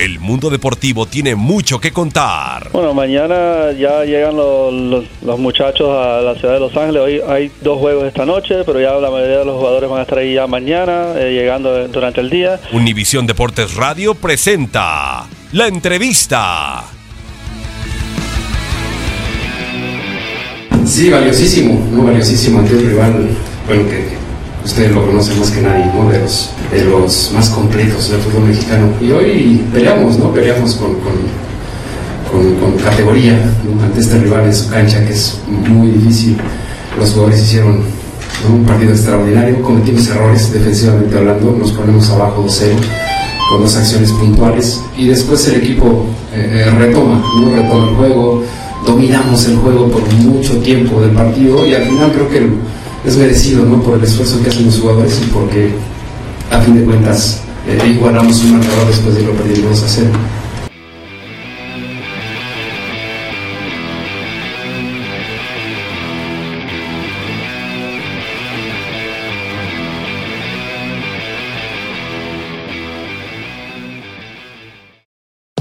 El mundo deportivo tiene mucho que contar. Bueno, mañana ya llegan los, los- los muchachos a la ciudad de Los Ángeles. Hoy hay dos juegos esta noche, pero ya la mayoría de los jugadores van a estar ahí ya mañana, eh, llegando durante el día. Univisión Deportes Radio presenta la entrevista. Sí, valiosísimo, muy valiosísimo ante un rival, bueno, que ustedes lo conocen más que nadie, ¿no? De los, de los más completos del fútbol mexicano. Y hoy peleamos, ¿no? Peleamos con, con, categoría ante este rival en su cancha, que es muy difícil. Los jugadores hicieron un partido extraordinario, cometimos errores defensivamente hablando, nos ponemos abajo 2-0 con dos acciones puntuales y después el equipo eh, eh, retoma, ¿no? retoma el juego, dominamos el juego por mucho tiempo del partido y al final creo que es merecido ¿no? por el esfuerzo que hacen los jugadores y porque a fin de cuentas eh, igualamos un marcador después de lo perdido 2 a 0.